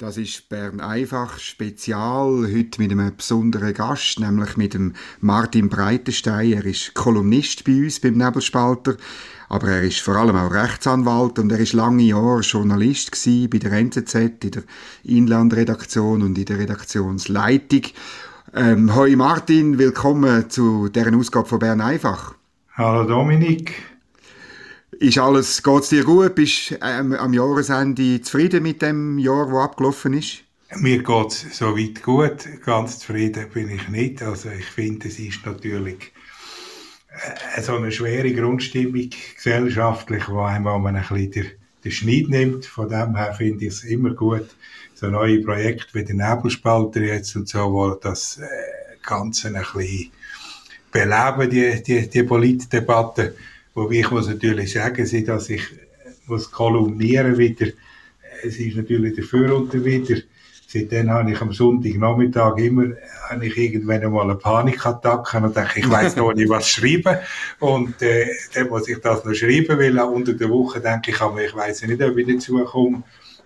Das ist Bern einfach Spezial, heute mit einem besonderen Gast, nämlich mit dem Martin Breitenstein. Er ist Kolumnist bei uns beim Nebelspalter, aber er ist vor allem auch Rechtsanwalt und er ist lange Jahre Journalist bei der NZZ, in der Inlandredaktion und in der Redaktionsleitung. Ähm, hoi Martin, willkommen zu deren Ausgabe von Bern einfach. Hallo Dominik. Ist alles, geht's dir gut? Bist ähm, am Jahresende zufrieden mit dem Jahr, das abgelaufen ist? Mir geht's soweit gut. Ganz zufrieden bin ich nicht. Also ich finde, es ist natürlich äh, so eine schwere Grundstimmung gesellschaftlich, wo einmal man ein bisschen den, den Schneid nimmt. Von dem her finde ich es immer gut, so neue Projekte wie der Nebelspalter jetzt und so, wo das äh, Ganze ein bisschen beleben, die, die, die Politdebatte. Wobei ich muss natürlich sagen, dass ich muss kolumnieren wieder. Es ist natürlich dafür und wieder. Seitdem habe ich am Sonntagnachmittag immer habe ich irgendwann einmal eine Panikattacke und denke, ich weiß noch nicht, was schreiben. Und äh, dann muss ich das noch schreiben, weil unter der Woche denke ich, aber ich weiß nicht, ob ich dazu komme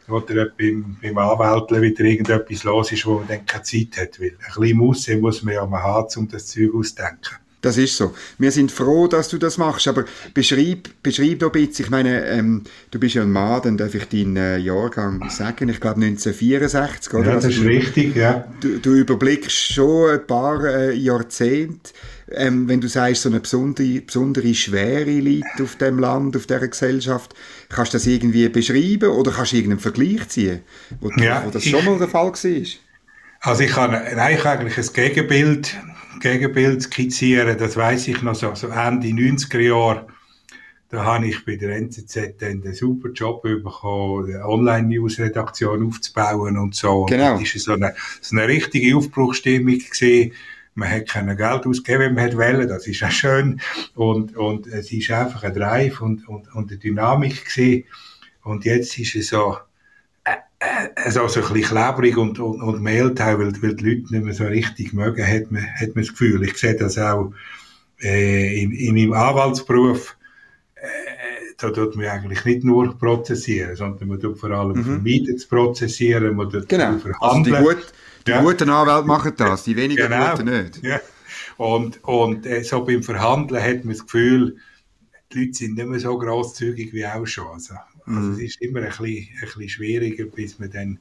oder ob beim, beim Anwälten wieder irgendetwas los ist, wo man dann keine Zeit hat. Weil ein bisschen muss, muss man ja mal haben, um das Zeug auszudenken. Das ist so. Wir sind froh, dass du das machst, aber beschreib, beschreib doch ein bisschen, ich meine, ähm, du bist ja ein Mann, dann darf ich deinen äh, Jahrgang sagen, ich glaube 1964, oder? Ja, das also, ist richtig, ja. Du, du überblickst schon ein paar äh, Jahrzehnte, ähm, wenn du sagst, so eine besondere, besondere Schwere liegt auf dem Land, auf dieser Gesellschaft, kannst du das irgendwie beschreiben oder kannst du irgendeinen Vergleich ziehen, wo, ja, wo das ich, schon mal der Fall war? Also ich kann eigentlich ein Gegenbild Gegenbild skizzieren, das weiß ich noch so, so Ende 90er Jahre. Da habe ich bei der NZZ den super Job bekommen, eine Online-News-Redaktion aufzubauen und so. Genau. Und das war so eine, so eine richtige Aufbruchstimmung gesehen. Man hat kein Geld ausgegeben, wenn man wollte. Das ist auch schön. Und, und es ist einfach ein Drive und, und, und eine Dynamik gesehen. Und jetzt ist es so, also so ein bisschen klebrig und, und, und Mehltau, weil, weil die Leute nicht mehr so richtig mögen, hat man, hat man das Gefühl. Ich sehe das auch äh, in, in meinem Anwaltsberuf. Äh, da tut man eigentlich nicht nur prozessieren, sondern man tut vor allem mhm. vermeiden zu prozessieren, man tut genau. verhandeln. Also die, gut, die ja. guten Anwälte machen das, die weniger genau. guten nicht. Ja. Und, und äh, so beim Verhandeln hat man das Gefühl, die Leute sind nicht mehr so grosszügig wie auch schon. Also, also mhm. es ist immer ein bisschen, ein bisschen schwieriger, bis man dann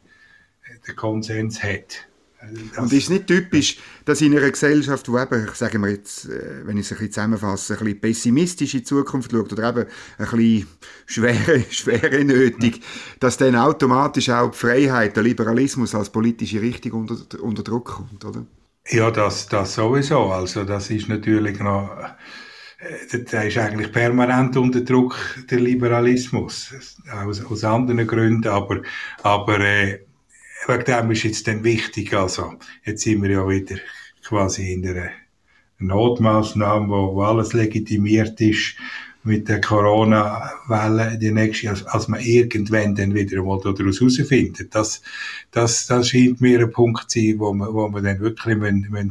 äh, den Konsens hat. Also das und ist nicht typisch, dass in einer Gesellschaft, wo eben, ich sage mal jetzt, äh, wenn ich es ein bisschen zusammenfasse, ein bisschen pessimistisch in die Zukunft schaut oder eben ein bisschen schwere, schwere nötig, dass dann automatisch auch die Freiheit, der Liberalismus als politische Richtung unter, unter Druck kommt, oder? Ja, das, das sowieso. Also das ist natürlich noch äh, der ist eigentlich permanent unter Druck, der Liberalismus, aus, aus anderen Gründen, aber, aber äh, wegen dem ist jetzt dann wichtig, also jetzt sind wir ja wieder quasi in einer Notmaßnahme, wo, wo alles legitimiert ist mit der Corona-Welle, die nächste, als, als man irgendwann dann wieder einmal daraus herausfindet. Das, das, das scheint mir ein Punkt zu sein, wo man, wo man dann wirklich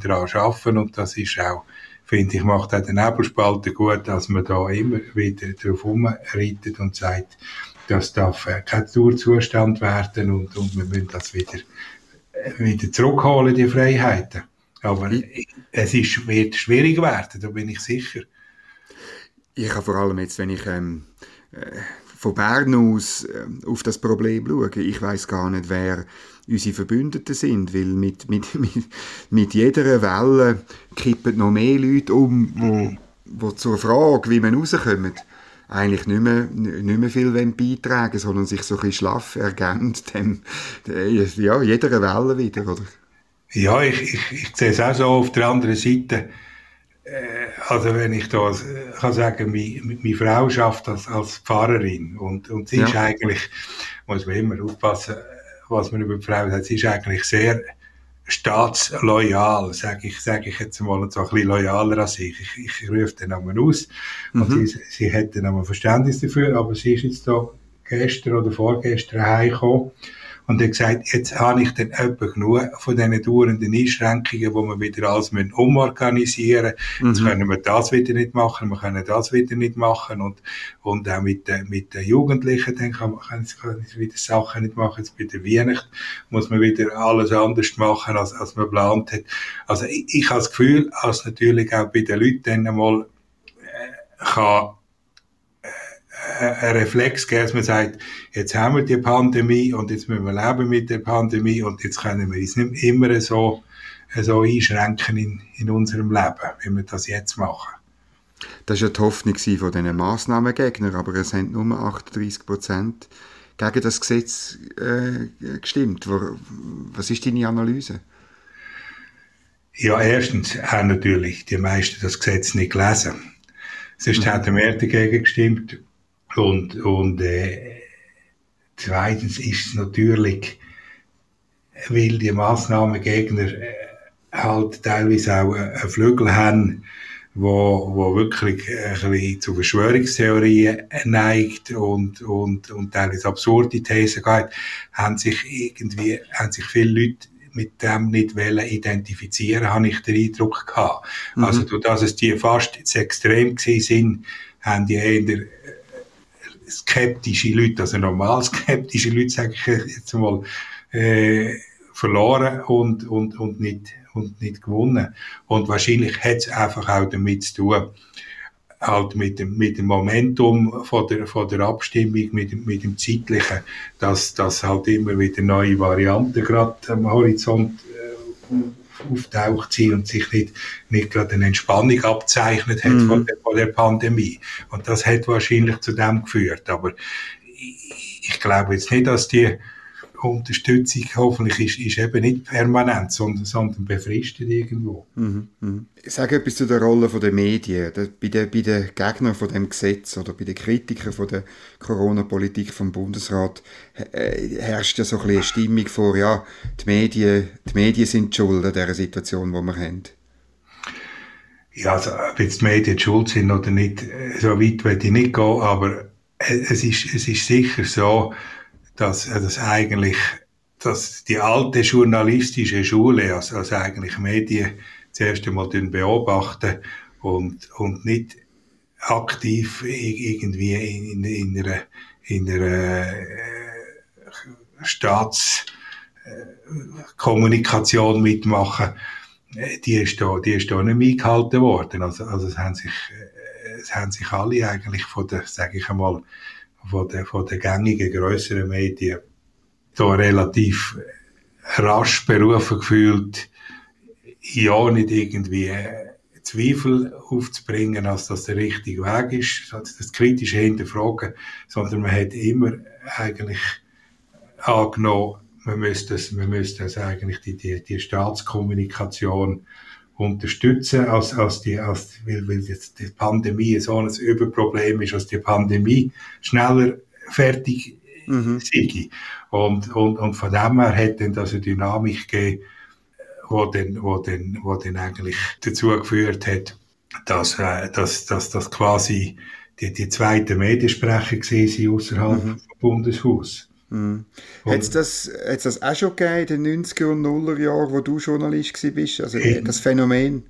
daran arbeiten und das ist auch finde ich, macht auch den Nebelspalter gut, dass man da immer wieder drauf rumreitet und sagt, das darf äh, kein Dauerzustand werden und, und wir müssen das wieder, äh, wieder zurückholen, die Freiheiten. Aber es ist, wird schwierig werden, da bin ich sicher. Ich habe vor allem jetzt, wenn ich ähm, äh, von Bern aus äh, auf das Problem schaue, ich weiß gar nicht, wer unsere Verbündeten sind, weil mit, mit, mit, mit jeder Welle kippen noch mehr Leute um, wo, wo zur Frage, wie man rauskommt, eigentlich nicht mehr, nicht mehr viel beitragen sondern sich so ein bisschen schlaff ergänzt dem, ja, jeder Welle wieder, oder? Ja, ich, ich, ich sehe es auch so auf der anderen Seite. Äh, also wenn ich da kann sagen, meine, meine Frau schafft als, als Pfarrerin und, und sie ja. ist eigentlich, muss man immer aufpassen, was man über die Frau sagt, sie ist eigentlich sehr staatsloyal, sage ich, sage ich jetzt mal, so ein bisschen loyaler als ich. Ich, ich rufe den Namen aus mhm. und sie, sie hat dann ein Verständnis dafür, aber sie ist jetzt da gestern oder vorgestern heimgekommen und hat gesagt, jetzt habe ich dann etwa genug von diesen dauernden Einschränkungen, wo wir wieder alles müssen umorganisieren müssen. Jetzt mhm. können wir das wieder nicht machen, wir können das wieder nicht machen und, und auch mit, den, mit den Jugendlichen, dann kann man, können sie wieder Sachen nicht machen. Jetzt bei der Weihnacht muss man wieder alles anders machen, als, als man geplant hat. Also ich, ich habe das Gefühl, als natürlich auch bei den Leuten dann einmal äh, kann ein Reflex dass man sagt, jetzt haben wir die Pandemie und jetzt müssen wir leben mit der Pandemie und jetzt können wir uns nicht immer so, so einschränken in, in unserem Leben, wie wir das jetzt machen. Das war ja die Hoffnung von diesen Massnahmengegnern, aber es haben nur 38 Prozent gegen das Gesetz äh, gestimmt. Was ist deine Analyse? Ja, erstens haben natürlich die meisten das Gesetz nicht gelesen. Sonst mhm. hätten wir dagegen gestimmt. Und, und äh, zweitens ist es natürlich, weil die Massnahmengegner äh, halt teilweise auch einen Flügel haben, wo, wo wirklich ein bisschen zu Verschwörungstheorien neigt und, und, und teilweise absurde Thesen geht, haben sich irgendwie, haben sich viele Leute mit dem nicht wollen identifizieren, habe ich den Eindruck gehabt. Mhm. Also, durch dass es die fast zu extrem gewesen sind, haben die eher skeptische Leute, also normal skeptische Leute, sage ich jetzt mal, äh, verloren und, und, und, nicht, und nicht gewonnen. Und wahrscheinlich hat es einfach auch damit zu tun, halt mit dem, mit dem Momentum von der, von der Abstimmung, mit dem, mit dem zeitlichen, dass, dass halt immer wieder neue Varianten gerade am Horizont äh, auftaucht sind und sich nicht, nicht gerade eine Entspannung abzeichnet hat mhm. von, der, von der Pandemie. Und das hat wahrscheinlich zu dem geführt. Aber ich, ich glaube jetzt nicht, dass die Unterstützung hoffentlich ist, ist eben nicht permanent, sondern, sondern befristet irgendwo. Mhm, mh. Sag etwas zu der Rolle der Medien, bei den, bei den Gegnern von dem Gesetz oder bei den Kritikern von der Corona-Politik vom Bundesrat äh, herrscht ja so ein bisschen eine Stimmung vor, ja, die Medien, die Medien sind schuld an dieser Situation, die wir haben. Ja, also, ob jetzt die Medien schuld sind oder nicht, so weit will ich nicht gehen, aber es ist, es ist sicher so, dass, äh, dass eigentlich dass die alte journalistische Schule, also, also eigentlich Medien, zuerst einmal beobachten und, und nicht aktiv irgendwie in, in einer, in einer äh, Staatskommunikation mitmachen, äh, die ist da, die ist da nicht mehr eingehalten worden. Also, also es haben sich, es haben sich alle eigentlich von der, sage ich einmal, von den, von den gängigen grösseren Medien da relativ rasch berufen gefühlt, ja nicht irgendwie Zweifel aufzubringen, als das der richtige Weg ist, das kritische Hinterfragen, sondern man hat immer eigentlich angenommen, man müsste, man müsste eigentlich die, die, die Staatskommunikation unterstützen, als, als die, als, weil, weil jetzt die Pandemie so ein Überproblem ist, als die Pandemie schneller fertig mhm. sei. Und, und, und von dem her hat dann das eine Dynamik gegeben, wo dann, wo dann, wo dann eigentlich dazu geführt hat, dass, äh, dass, dass, dass quasi die, die zweite Mediensprecher gesehen sind außerhalb mhm. vom Bundeshaus. Mhm. Hat es das, das auch schon gegeben in den 90er und 0er Jahren, wo du Journalist bist? Also in, das Phänomen?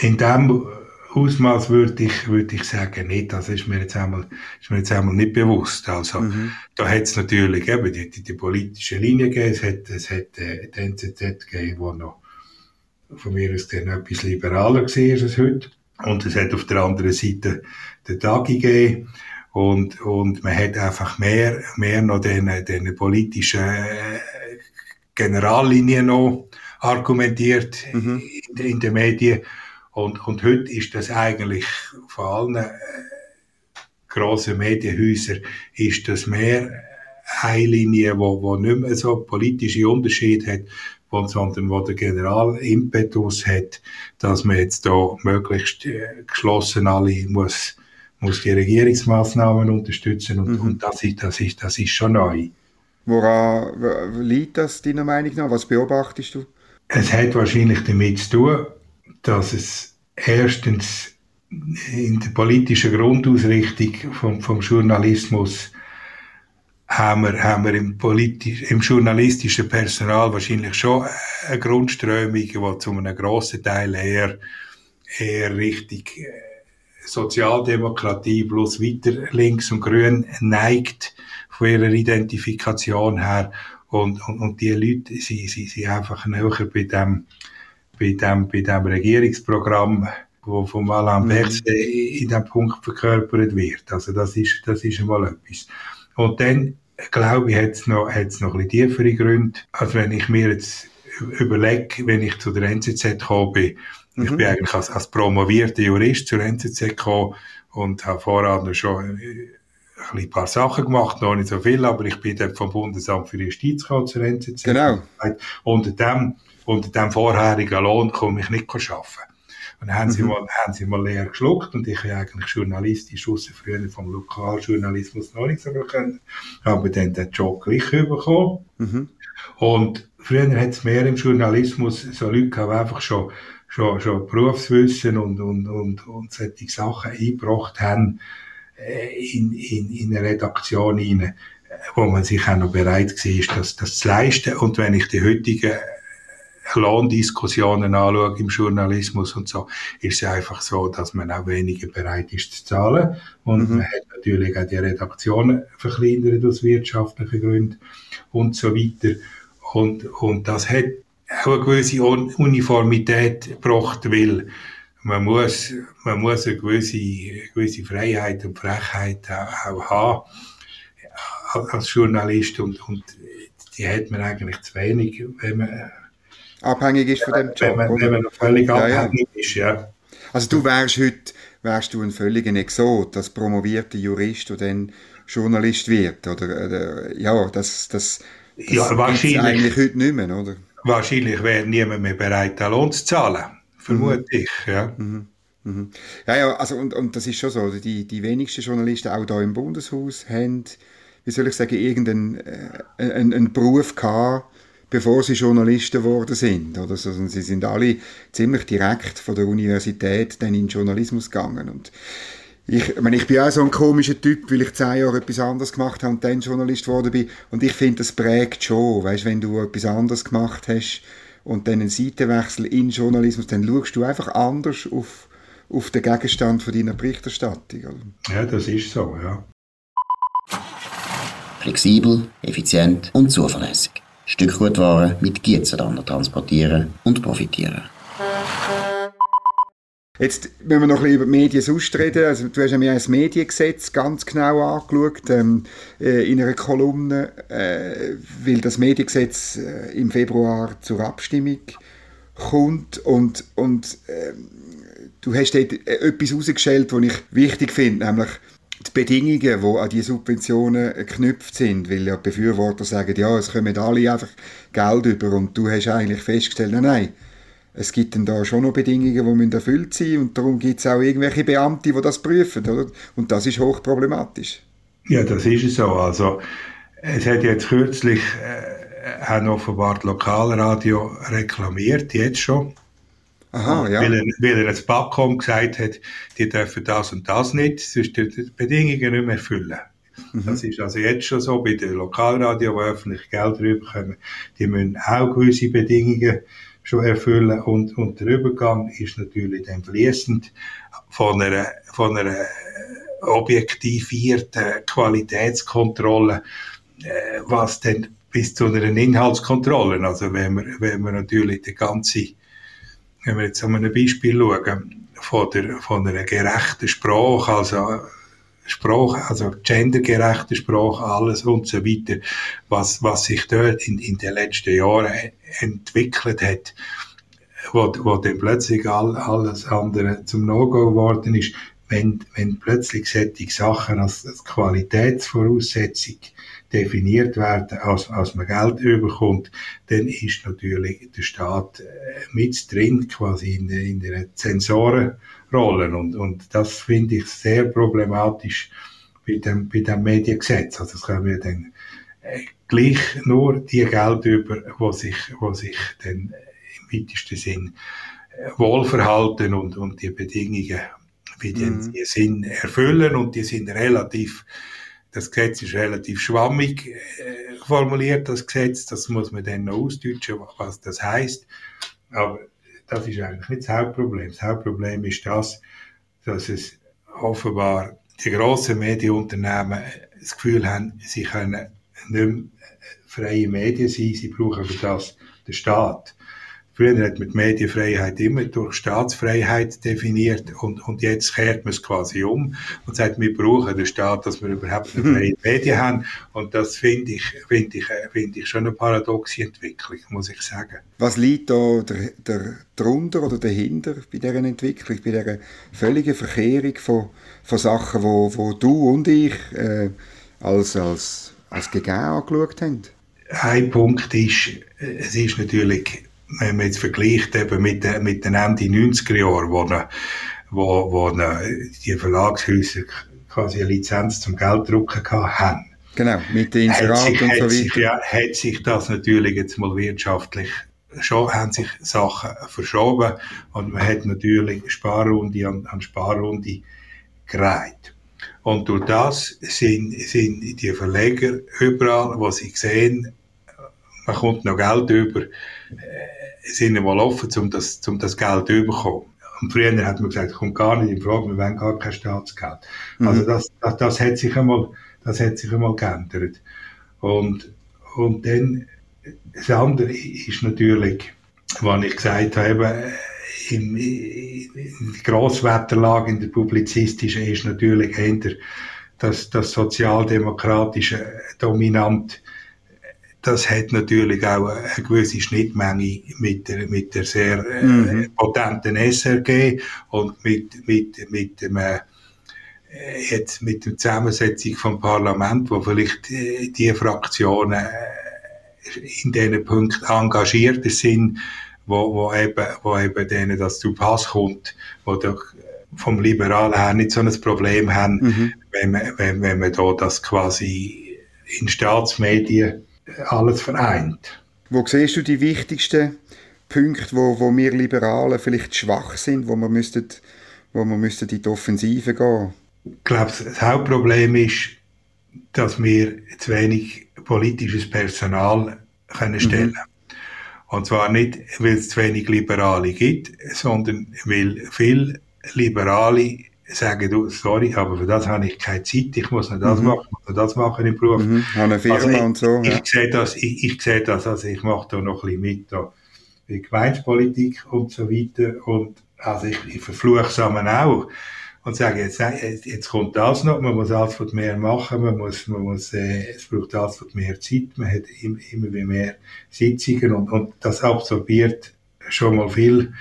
In dem Ausmaß würde ich, würde ich sagen, nicht. Das ist mir jetzt einmal, ist mir jetzt einmal nicht bewusst. Also, mhm. da hat es natürlich eben die, die, die, politische Linie gegeben. Es hat, es hat äh, die NZZ gegeben, wo noch von mir aus dann etwas liberaler war als heute. Und es hat auf der anderen Seite den Tagi gegeben. Und, und man hat einfach mehr, mehr noch den, den politischen äh, Generallinien noch argumentiert mhm. in, in den Medien. Und, und heute ist das eigentlich von allen äh, grossen Medienhäusern ist das mehr eine Linie, wo, wo nicht mehr so politische Unterschied hat, wo, sondern wo der General Impetus hat, dass man jetzt da möglichst äh, geschlossen alle muss muss die Regierungsmaßnahmen unterstützen und, mhm. und das, ist, das, ist, das ist schon neu. Woran liegt das deiner Meinung nach? Was beobachtest du? Es hat wahrscheinlich damit zu tun, dass es erstens in der politischen Grundausrichtung vom, vom Journalismus haben wir, haben wir im, politisch, im journalistischen Personal wahrscheinlich schon eine Grundströmung, die zu einem grossen Teil eher, eher richtig äh, Sozialdemokratie plus weiter links und grün neigt von ihrer Identifikation her. Und, und, und die Leute, sie, sie, sie einfach näher bei dem, bei dem, bei dem Regierungsprogramm, wo von Alain mhm. Berset in diesem Punkt verkörpert wird. Also das ist, das ist einmal etwas. Und dann, glaube ich, hat es noch, hat's noch ein bisschen tiefere Gründe. Also wenn ich mir jetzt überlege, wenn ich zu der NZZ gekommen bin, mhm. ich bin eigentlich als, als promovierter Jurist zur NZZ gekommen und habe vorher noch schon ein paar Sachen gemacht, noch nicht so viel, aber ich bin dort vom Bundesamt für Justiz gekommen, zur NZZ. Genau. Unter dem, unter dem vorherigen Lohn komme ich nicht arbeiten. Und dann haben, mhm. sie mal, haben sie mal leer geschluckt und ich habe eigentlich journalistisch außer früher vom Lokaljournalismus noch nicht so können, aber dann den Job gleich bekommen. Mhm. Und früher hat es mehr im Journalismus so Leute gehabt, die einfach schon, schon, schon Berufswissen und, und, und, und solche Sachen eingebracht haben, äh, in, in, in eine Redaktion hinein, wo man sich auch noch bereit war, das, das zu leisten. Und wenn ich die heutigen Lohndiskussionen anschaue im Journalismus und so, ist es einfach so, dass man auch weniger bereit ist zu zahlen. Und mhm. man hat natürlich auch die Redaktionen verkleinert aus wirtschaftlichen Gründen und so weiter. Und, und das hat auch eine gewisse Uniformität gebracht, weil man muss, man muss eine gewisse, eine gewisse Freiheit und Frechheit auch, auch haben als Journalist und, und die hat man eigentlich zu wenig, wenn man abhängig ist von dem Job. Wenn man, wenn man völlig ja, abhängig ja. ist, ja. Also du wärst heute wärst du ein völliger Exot, als promovierter Jurist, der dann Journalist wird, oder, oder ja, das, das, das ja, wahrscheinlich, eigentlich heute nicht mehr, oder? Wahrscheinlich wäre niemand mehr bereit, den Lohn zu zahlen vermute mhm. ich. Ja. Mhm. Mhm. Ja, ja, also und, und das ist schon so. Die, die wenigsten Journalisten, auch da im Bundeshaus, haben, wie soll ich sagen, irgendeinen äh, einen, einen Beruf gehabt, bevor sie Journalisten geworden sind. Oder so, sie sind alle ziemlich direkt von der Universität dann in den Journalismus gegangen. Und ich, ich, meine, ich bin auch so ein komischer Typ, weil ich zehn Jahre etwas anderes gemacht habe und dann Journalist geworden bin. Und ich finde, das prägt schon. Weißt, wenn du etwas anderes gemacht hast, und dann einen Seitenwechsel in Journalismus, dann schaust du einfach anders auf, auf den Gegenstand von deiner Berichterstattung. Oder? Ja, das ist so, ja. Flexibel, effizient und zuverlässig. Stückgutware mit Gietzendander transportieren und profitieren. Jetzt müssen wir noch ein bisschen über die Medien sonst reden. Also, du hast mir ein Mediengesetz ganz genau angeschaut ähm, äh, in einer Kolumne, äh, weil das Mediengesetz äh, im Februar zur Abstimmung kommt und, und ähm, du hast dort äh, etwas herausgestellt, was ich wichtig finde, nämlich die Bedingungen, die an die Subventionen geknüpft sind, weil ja Befürworter sagen, ja, es kommen alle einfach Geld über und du hast eigentlich festgestellt, nein, nein, es gibt dann da schon noch Bedingungen, die erfüllt sein müssen und darum gibt es auch irgendwelche Beamte, die das prüfen, oder? Und das ist hochproblematisch. Ja, das ist es so. Also, es hat jetzt kürzlich äh, auch offenbar Lokalradio reklamiert, jetzt schon. Aha, ja. Weil er, weil er als Backcom gesagt hat, die dürfen das und das nicht, sonst die Bedingungen nicht mehr erfüllen. Mhm. Das ist also jetzt schon so bei den Lokalradio, die öffentlich Geld rüberkommen, die müssen auch gewisse Bedingungen schon erfüllen und, und der Übergang ist natürlich dann fließend von einer, von einer objektivierten Qualitätskontrolle, äh, was dann bis zu einer Inhaltskontrolle, also wenn wir, wenn wir natürlich die ganze, wenn wir jetzt an einem Beispiel schauen, von der, von einer gerechten Sprache, also Sprache, also gendergerechte Sprache, alles und so weiter, was, was sich dort in, in den letzten Jahren entwickelt hat, wo, wo dann plötzlich all, alles andere zum No-Go geworden ist, wenn, wenn plötzlich solche Sachen als, als Qualitätsvoraussetzung definiert werden, als, als man Geld überkommt, dann ist natürlich der Staat äh, mit drin, quasi in, in der Zensorenrolle. Und, und das finde ich sehr problematisch bei dem, bei dem Mediengesetz. Also, das können wir dann äh, gleich nur die Geld über, wo sich, wo sich dann im weitesten Sinn äh, wohlverhalten und, und die Bedingungen, wie mhm. die sind, erfüllen und die sind relativ das Gesetz ist relativ schwammig äh, formuliert, das Gesetz. Das muss man dann noch ausdeutschen, was das heißt. Aber das ist eigentlich nicht das Hauptproblem. Das Hauptproblem ist das, dass es offenbar die grossen Medienunternehmen das Gefühl haben, sie können nicht mehr freie Medien sein, sie brauchen für das den Staat. Früher hat man die Medienfreiheit immer durch Staatsfreiheit definiert und, und jetzt kehrt man es quasi um und sagt, wir brauchen den Staat, dass wir überhaupt eine freie Medien haben. Und das finde ich, finde ich, finde ich schon eine paradoxe Entwicklung, muss ich sagen. Was liegt da der, der, drunter oder dahinter bei dieser Entwicklung, bei dieser völligen Verkehrung von, von Sachen, wo, wo du und ich äh, als, als, als gegeben angeschaut haben? Ein Punkt ist, es ist natürlich wenn man jetzt vergleicht eben mit, den, mit den Ende 90er Jahren, wo, wo, wo die Verlagshäuser quasi eine Lizenz zum Gelddrucken haben. Genau, mit den Inseraten und so weiter. Sich, ja, hat sich das natürlich jetzt mal wirtschaftlich schon, haben sich Sachen verschoben und man hat natürlich Sparrunde an, an Sparrunde gereiht. Und durch das sind, sind die Verleger überall, wo sie sehen, man kommt noch Geld über, äh, sind mal offen, um das, um das Geld zu bekommen. Und früher hat man gesagt, kommt gar nicht in Frage, wir wollen gar kein Staatsgeld. Mhm. Also das, das, das hat sich einmal, das hat sich einmal geändert. Und, und dann, das andere ist natürlich, was ich gesagt habe, in, in der Grosswetterlage in der publizistischen ist natürlich eher das, das sozialdemokratische dominant das hat natürlich auch eine gewisse Schnittmenge mit der, mit der sehr äh, mhm. potenten SRG und mit, mit, mit dem, äh, jetzt mit der Zusammensetzung vom Parlament, wo vielleicht äh, die Fraktionen äh, in diesen Punkten engagierter sind, wo, wo eben, wo eben denen das zu Pass kommt, wo doch vom Liberalen her nicht so ein Problem haben, mhm. wenn man, wenn, wenn man da das quasi in Staatsmedien alles vereint. Wo siehst du die wichtigsten Punkte, wo, wo wir Liberalen vielleicht schwach sind, wo wir müssten, wo wir müssten in die Offensive gehen? Ich glaube, das Hauptproblem ist, dass wir zu wenig politisches Personal können stellen mhm. Und zwar nicht, weil es zu wenig Liberale gibt, sondern weil viele Liberale sagen, du, sorry, aber für das habe ich keine Zeit, ich muss noch das mhm. machen, muss noch das machen im Beruf. Mhm. Eine Firma also ich, und so. Ja. Ich sehe das, ich, ich sehe das, also ich mache da noch ein bisschen mit, da, wie Gemeinspolitik und so weiter, und also ich, ich verfluche es auch und sage, jetzt, jetzt kommt das noch, man muss alles von mehr machen, man muss, man muss, äh, es braucht alles von mehr Zeit, man hat immer, immer mehr Sitzungen und, und das absorbiert schon mal viel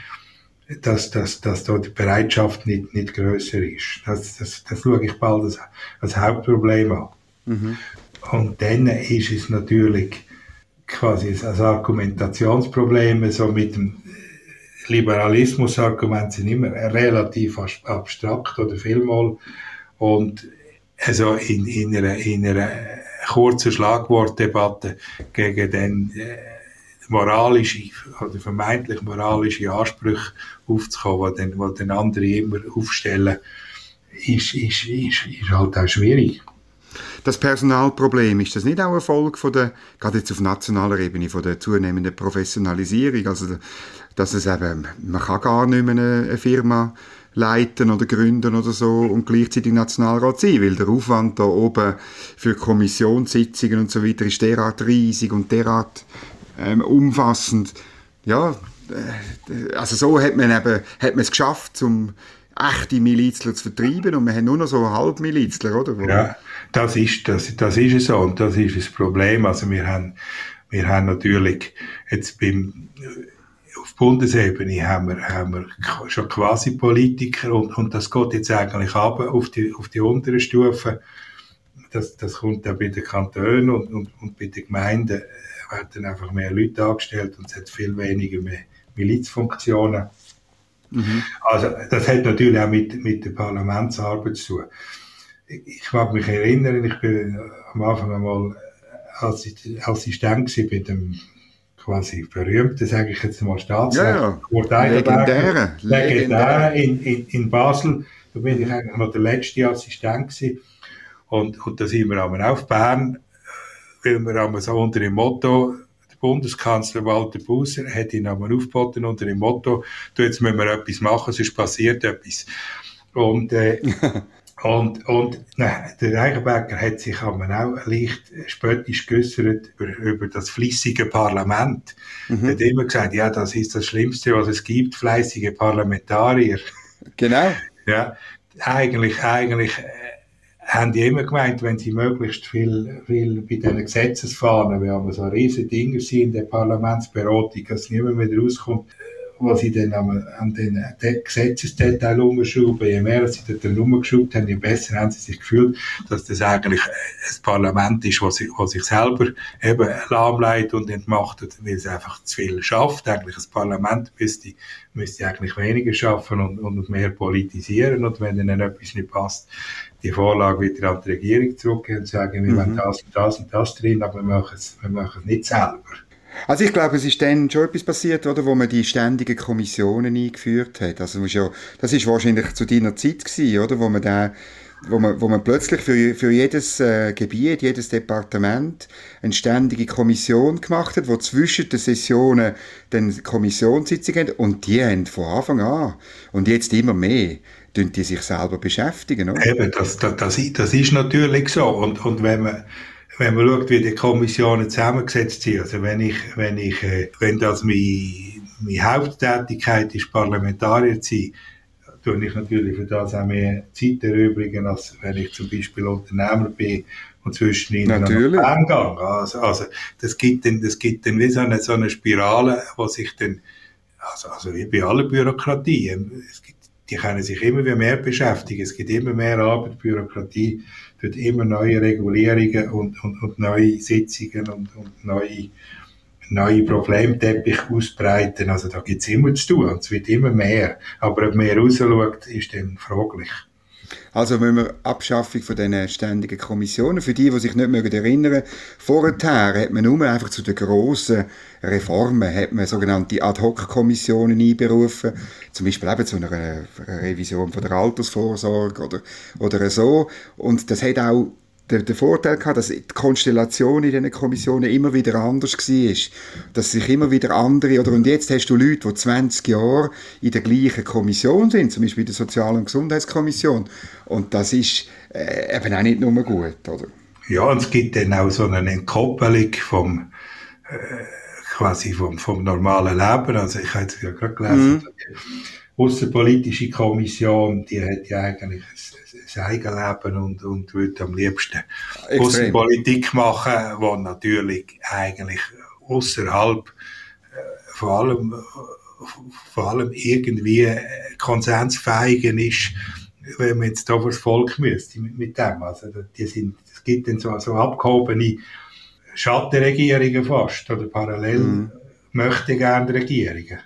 dass, dass, dass da die Bereitschaft nicht, nicht grösser ist. Das, das, das schaue ich bald als, als Hauptproblem an. Mhm. Und dann ist es natürlich quasi als Argumentationsproblem, so mit dem Liberalismus-Argument sind immer relativ abstrakt oder vielmal. Und also in, in, einer, in einer kurzen Schlagwortdebatte gegen den äh, moralische oder vermeintlich moralische Ansprüche aufzukommen, die dann, dann andere immer aufstellen, ist, ist, ist, ist halt auch schwierig. Das Personalproblem, ist das nicht auch eine Folge von der, gerade jetzt auf nationaler Ebene, von der zunehmenden Professionalisierung? Also, dass es eben, man kann gar nicht mehr eine Firma leiten oder gründen oder so und gleichzeitig Nationalrat sein, weil der Aufwand da oben für Kommissionssitzungen und so weiter ist derart riesig und derart ähm, umfassend. Ja, äh, also so hat man eben, hat man es geschafft, um echte Milizler zu vertreiben und wir haben nur noch so Halbmilizler, oder? Ja, das ist, das, das ist es so und das ist das Problem. Also wir haben, wir haben natürlich jetzt beim, auf Bundesebene haben wir, haben wir schon quasi Politiker und, und das geht jetzt eigentlich ab auf die, auf die unteren Stufen. Das, das kommt auch bei den Kantonen und, und, und bei den Gemeinden werden einfach mehr Leute angestellt und es hat viel weniger Milizfunktionen. Mhm. Also das hat natürlich auch mit, mit der Parlamentsarbeit zu tun. Ich mag mich erinnern, ich bin am Anfang einmal Assistent bei dem quasi berühmten, sage ich jetzt mal, Staatsrat. Ja, ja. Legendäre. Legendäre in, in, in Basel. Da bin ich eigentlich mal der letzte Assistent gewesen. Und, und da sind wir aber auf Bern, weil wir haben so unter dem Motto, der Bundeskanzler Walter Busser hat ihn aber aufgeboten unter dem Motto, du, jetzt müssen wir etwas machen, sonst passiert etwas. Und, äh, und, und nein, der Reichenberger hat sich aber auch leicht spöttisch geäußert über, über das fließige Parlament. Mhm. Er hat immer gesagt, ja, das ist das Schlimmste, was es gibt, fleißige Parlamentarier. Genau. Ja, eigentlich, eigentlich haben die immer gemeint, wenn sie möglichst viel, viel bei diesen Gesetzesfahnen, wir so riesige Dinge in der Parlamentsberatung, dass niemand mehr rauskommt, was sie dann an, an den Gesetzesdetail umschrauben, je mehr sie dort rumgeschraubt haben, je besser haben sie sich gefühlt, dass das eigentlich ein Parlament ist, was sich, was sich selber eben lahmlegt und entmachtet, weil es einfach zu viel schafft. Eigentlich ein Parlament müsste, müsste eigentlich weniger schaffen und, und mehr politisieren und wenn ihnen etwas nicht passt, die Vorlage wieder an die Regierung zurückgehen und sagen, wir mhm. wollen das und das und das drin, aber wir machen es, wir machen es nicht selber. Also ich glaube, es ist dann schon etwas passiert, oder, wo man die ständigen Kommissionen eingeführt hat. Also ja, das ist wahrscheinlich zu deiner Zeit gewesen, oder, wo man da wo man, wo man plötzlich für, für jedes äh, Gebiet, jedes Departement eine ständige Kommission gemacht hat, wo zwischen den Sessionen dann Kommissionssitzungen haben und die haben von Anfang an und jetzt immer mehr die sich selber beschäftigen. Oder? Eben, das, das, das, das ist natürlich so und, und wenn man wenn man schaut, wie die Kommissionen zusammengesetzt sind, also wenn ich, wenn ich, äh, wenn das meine, meine Haupttätigkeit ist, Parlamentarier zu sein, tue ich natürlich für das auch mehr Zeit erübrigen, als wenn ich zum Beispiel Unternehmer bin und zwischen ihnen natürlich. noch gehe. Also, also, das gibt dann, das gibt dann wie so eine, so eine Spirale, wo sich dann, also, also wie bei aller Bürokratie, es gibt, die können sich immer mehr beschäftigen, es gibt immer mehr Arbeit, Bürokratie, wird immer neue Regulierungen und, und, und neue Sitzungen und, und neue, neue Problemteppich ausbreiten. Also da gibt's immer zu tun und es wird immer mehr. Aber ob mehr rausschaut, ist dann fraglich. Also wenn wir Abschaffung von diesen ständigen Kommissionen, für die, die sich nicht mögen erinnern, vorher hat man nur einfach zu den grossen Reformen hat man sogenannte Ad-Hoc-Kommissionen einberufen, zum Beispiel eben zu einer Revision von der Altersvorsorge oder, oder so. Und das hat auch der, der Vorteil gehabt, dass die Konstellation in diesen Kommissionen immer wieder anders war. Dass sich immer wieder andere, oder und jetzt hast du Leute, die 20 Jahre in der gleichen Kommission sind, zum Beispiel in der Sozial- und Gesundheitskommission. Und das ist äh, eben auch nicht nur gut, oder? Ja, und es gibt dann auch so eine Entkoppelung vom, äh, quasi vom, vom normalen Leben. Also ich habe jetzt ja gerade gelesen, mhm. Die Außenpolitische Kommission, die hat ja eigentlich sein Eigenleben und, und würde am liebsten Außenpolitik machen, wo natürlich eigentlich außerhalb äh, vor allem, vor allem irgendwie konsensfähig ist, wenn man jetzt da das Volk müsste mit, mit dem. Also, die sind, es gibt dann so, so abgehobene Schattenregierungen fast, oder parallel mhm. möchte gerne Regierungen.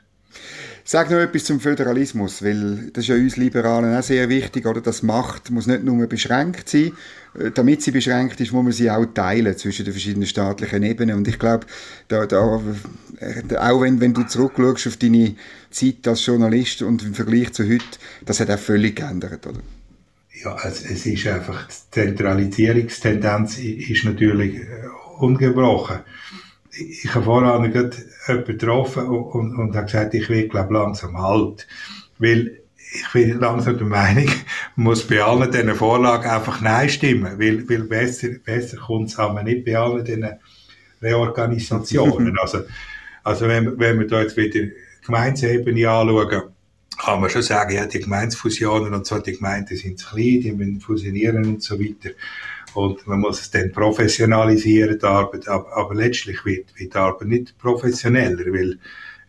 Sag noch etwas zum Föderalismus, weil das ist ja uns Liberalen auch sehr wichtig, oder? Das Macht muss nicht nur beschränkt sein. Äh, damit sie beschränkt ist, muss man sie auch teilen zwischen den verschiedenen staatlichen Ebenen. Und ich glaube, da, da, äh, auch wenn, wenn du zurückschaust auf deine Zeit als Journalist und im Vergleich zu heute, das hat auch völlig geändert, oder? Ja, also es ist einfach, die Zentralisierungstendenz ist natürlich äh, ungebrochen ich habe vorhin gerade jemanden getroffen und, und, und habe gesagt, ich will, glaube langsam alt. Weil ich bin langsam der Meinung, man muss bei allen diesen Vorlagen einfach Nein stimmen, weil, weil besser, besser kommt es aber nicht bei allen diesen Reorganisationen. also, also wenn, wenn wir da jetzt wieder Gemeinsebene anschauen, kann man schon sagen, ja, die Gemeinsfusionen und so, die Gemeinden sind zu klein, die müssen fusionieren und so weiter und man muss es dann professionalisieren, die Arbeit, aber, aber letztlich wird, wird die Arbeit nicht professioneller, weil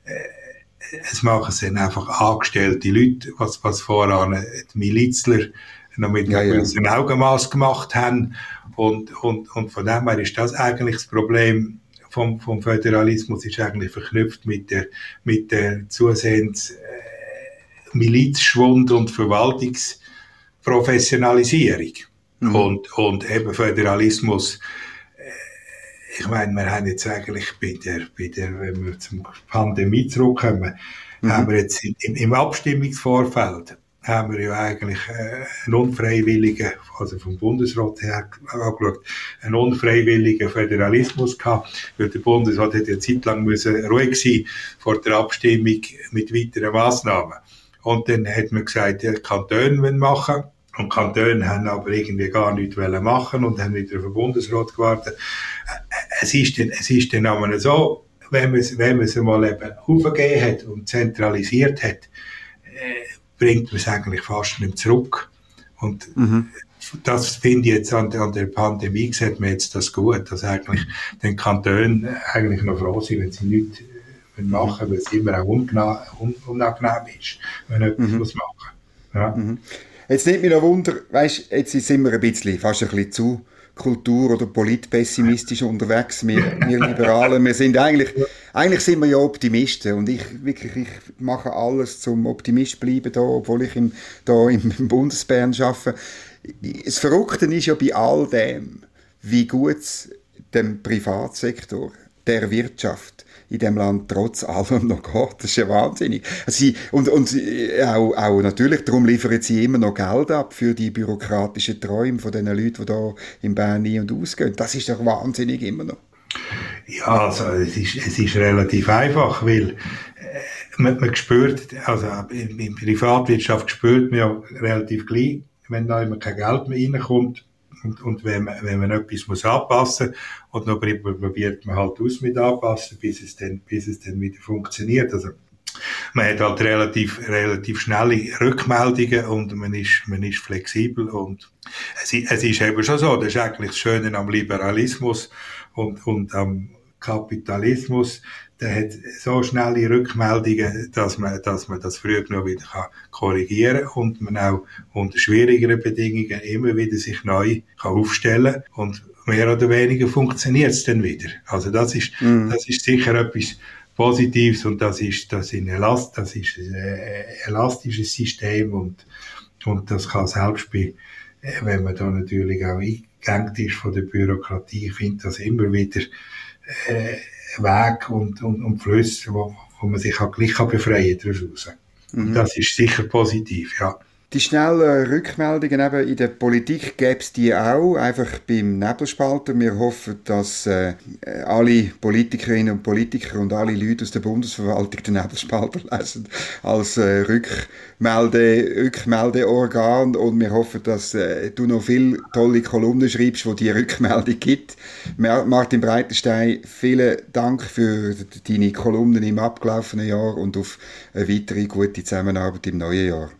äh, es machen es dann einfach angestellte Leute, was, was voran die Milizler noch mit ja, einem ja. Augenmaß gemacht haben und, und, und von dem her ist das eigentlich das Problem vom, vom Föderalismus ist eigentlich verknüpft mit der, mit der zusehends äh, Milizschwund und Verwaltungsprofessionalisierung. Mhm. Und, und eben Föderalismus, äh, ich meine, wir haben jetzt eigentlich bei der, bei der wenn wir zum Pandemie zurückkommen, mhm. haben wir jetzt im, im Abstimmungsvorfeld haben wir ja eigentlich äh, einen unfreiwilligen, also vom Bundesrat her angeschaut, einen unfreiwilligen Föderalismus gehabt, weil der Bundesrat hat ja Zeit lang müssen ruhig sein vor der Abstimmung mit weiteren Massnahmen. Und dann hat man gesagt, die Kantone machen und Kantone haben aber irgendwie gar nichts machen und haben wieder auf den Bundesrat gewartet. Es ist dann, es ist dann aber so, wenn man es, wenn man es einmal eben aufgegeben hat und zentralisiert hat, äh, bringt man es eigentlich fast nicht zurück. Und mhm. das finde ich jetzt an, an der Pandemie, sieht man jetzt das gut, dass eigentlich den Kantonen eigentlich noch froh sind, wenn sie nichts machen, weil es immer auch unangenehm ist, wenn etwas mhm. muss machen. Ja. Mhm. Jetzt nimmt mich noch Wunder, weißt, jetzt sind wir ein bisschen, fast ein bisschen zu kultur- oder politpessimistisch unterwegs. Wir, wir Liberalen, wir sind eigentlich, eigentlich sind wir ja Optimisten und ich wirklich, ich mache alles zum Optimist bleiben da, obwohl ich im, da im, im arbeite. Das Verrückte ist ja bei all dem, wie gut es dem Privatsektor, der Wirtschaft, in dem Land trotz allem noch geht. Das ist ja wahnsinnig. Sie, und und äh, auch, auch natürlich, darum liefern sie immer noch Geld ab für die bürokratischen Träume von den Leuten, die da in Bern ein- und ausgehen. Das ist doch wahnsinnig immer noch. Ja, also es ist, es ist relativ einfach, weil äh, man, man spürt, also in, in Privatwirtschaft spürt man ja relativ gleich, wenn da immer kein Geld mehr reinkommt, und, und wenn, man, wenn man etwas muss anpassen muss, und dann probiert man halt aus mit anpassen, bis es dann, bis es dann wieder funktioniert. Also, man hat halt relativ, relativ schnelle Rückmeldungen und man ist, man ist flexibel und es, es ist eben schon so, das ist eigentlich das Schöne am Liberalismus und, und am Kapitalismus, der hat so schnelle Rückmeldungen, dass man, dass man das früher noch wieder kann korrigieren kann und man auch unter schwierigeren Bedingungen immer wieder sich neu kann aufstellen und mehr oder weniger funktioniert es dann wieder. Also das ist, mhm. das ist sicher etwas Positives und das ist, das ist, ein, Elast, das ist ein elastisches System und, und das kann selbst bei, wenn man da natürlich auch eingegangen ist von der Bürokratie, ich finde das immer wieder äh, Weg und, und, und Flüsse, wo, wo man sich auch gleich befreien kann daraus. Mhm. Das ist sicher positiv, ja. Die schnellen Rückmeldungen eben in der Politik gäbe es die auch, einfach beim Nebelspalter. Wir hoffen, dass äh, alle Politikerinnen und Politiker und alle Leute aus der Bundesverwaltung den Nebelspalter lesen als äh, Rückmelde, Rückmeldeorgan und wir hoffen, dass äh, du noch viele tolle Kolumnen schreibst, wo die Rückmeldung gibt. Martin Breitenstein, vielen Dank für deine Kolumnen im abgelaufenen Jahr und auf eine weitere gute Zusammenarbeit im neuen Jahr.